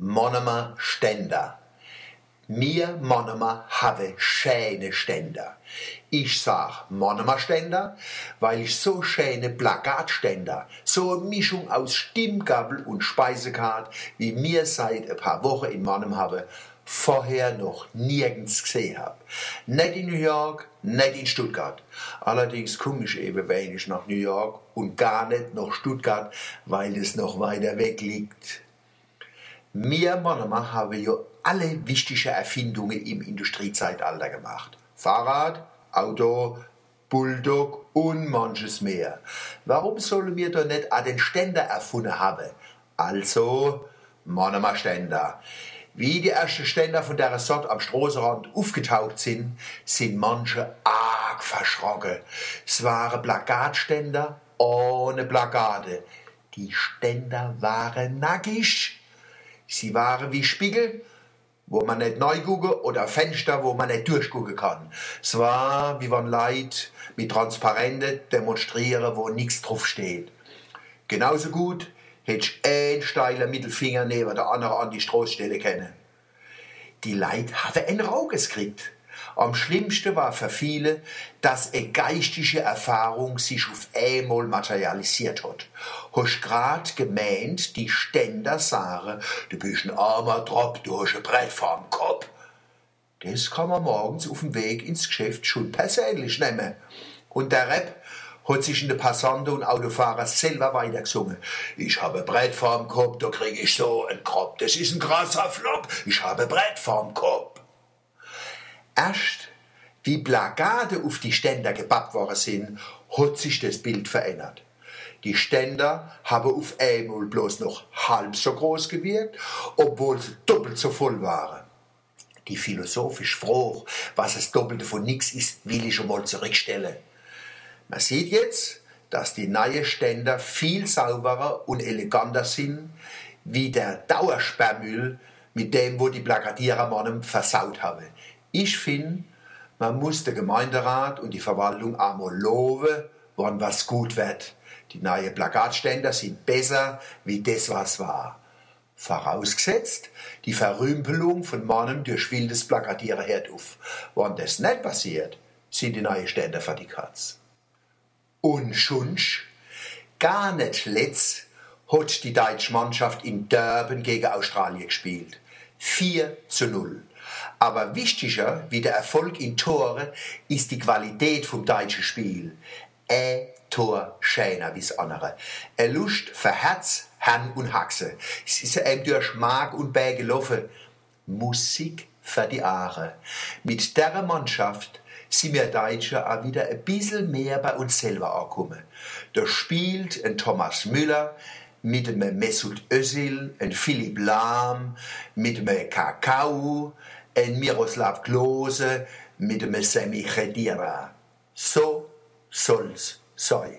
Monomer Ständer. Wir Monomer haben schöne Ständer. Ich sag Monomer Ständer, weil ich so schöne Plakatständer, so eine Mischung aus Stimmgabel und Speisekart, wie mir seit ein paar Wochen in Monem habe, vorher noch nirgends gesehen habe. Nicht in New York, nicht in Stuttgart. Allerdings komme ich eben wenig nach New York und gar nicht nach Stuttgart, weil es noch weiter weg liegt. Wir Monomer haben ja alle wichtigen Erfindungen im Industriezeitalter gemacht. Fahrrad, Auto, Bulldog und manches mehr. Warum sollen wir da nicht auch den Ständer erfunden haben? Also, Monomer Ständer. Wie die ersten Ständer von der Sorte am Straßenrand aufgetaucht sind, sind manche arg verschrocken. Es waren Plakatständer ohne Plakate. Die Ständer waren nackig. Sie waren wie Spiegel, wo man nicht neu gucken oder Fenster, wo man nicht durchgucken kann. Es war, wie wenn Leute mit Transparente demonstrieren, wo nichts drauf steht. Genauso gut hätte ich einen steilen Mittelfinger neben der anderen an die Straße stellen können. Die Leute haben ein Rauges gekriegt. Am schlimmsten war für viele, dass eine geistige Erfahrung sich auf einmal materialisiert hat. Hast grad gemeint, die Ständer sagen, du bist ein armer Drop durch ein Brett vorm Kopf. Das kann man morgens auf dem Weg ins Geschäft schon persönlich nehmen. Und der Rap hat sich in der Passanten und Autofahrer selber weitergesungen. Ich habe Brett vorm Kopf, da krieg ich so einen Kopf. Das ist ein krasser Flop. Ich habe Brett vorm Kopf. Erst wie Plakate auf die Ständer gebappt worden sind, hat sich das Bild verändert. Die Ständer haben auf einmal bloß noch halb so groß gewirkt, obwohl sie doppelt so voll waren. Die philosophische Frage, was das Doppelte von nichts ist, will ich schon mal zurückstellen. Man sieht jetzt, dass die neuen Ständer viel sauberer und eleganter sind, wie der Dauersperrmüll, mit dem wo die Plakatierer versaut haben. Ich finde, man muss der Gemeinderat und die Verwaltung einmal loben, wann was gut wird. Die neuen Plakatständer sind besser wie das, was war. Vorausgesetzt, die Verrümpelung von Mannen durch wildes Plakatieren hört auf. Wenn das nicht passiert, sind die neuen Ständer für die Katz. Und schunsch, gar nicht letzt, hat die deutsche Mannschaft in Durban gegen Australien gespielt. 4 zu 0. Aber wichtiger wie der Erfolg in Tore ist die Qualität vom deutschen Spiel. Ein Tor schöner wie das andere. Er Lust für Herz, Herrn und Haxe. Es ist ihm durch Mark und Bein gelaufen. Musik für die Aare. Mit der Mannschaft sind wir Deutsche auch wieder ein bisschen mehr bei uns selber angekommen. Da spielt ein Thomas Müller, mit einem Mesut Özil, ein Philipp Lahm, mit einem Kakao, ein Miroslav Klose, mit einem Semi Khedira. So soll's sein.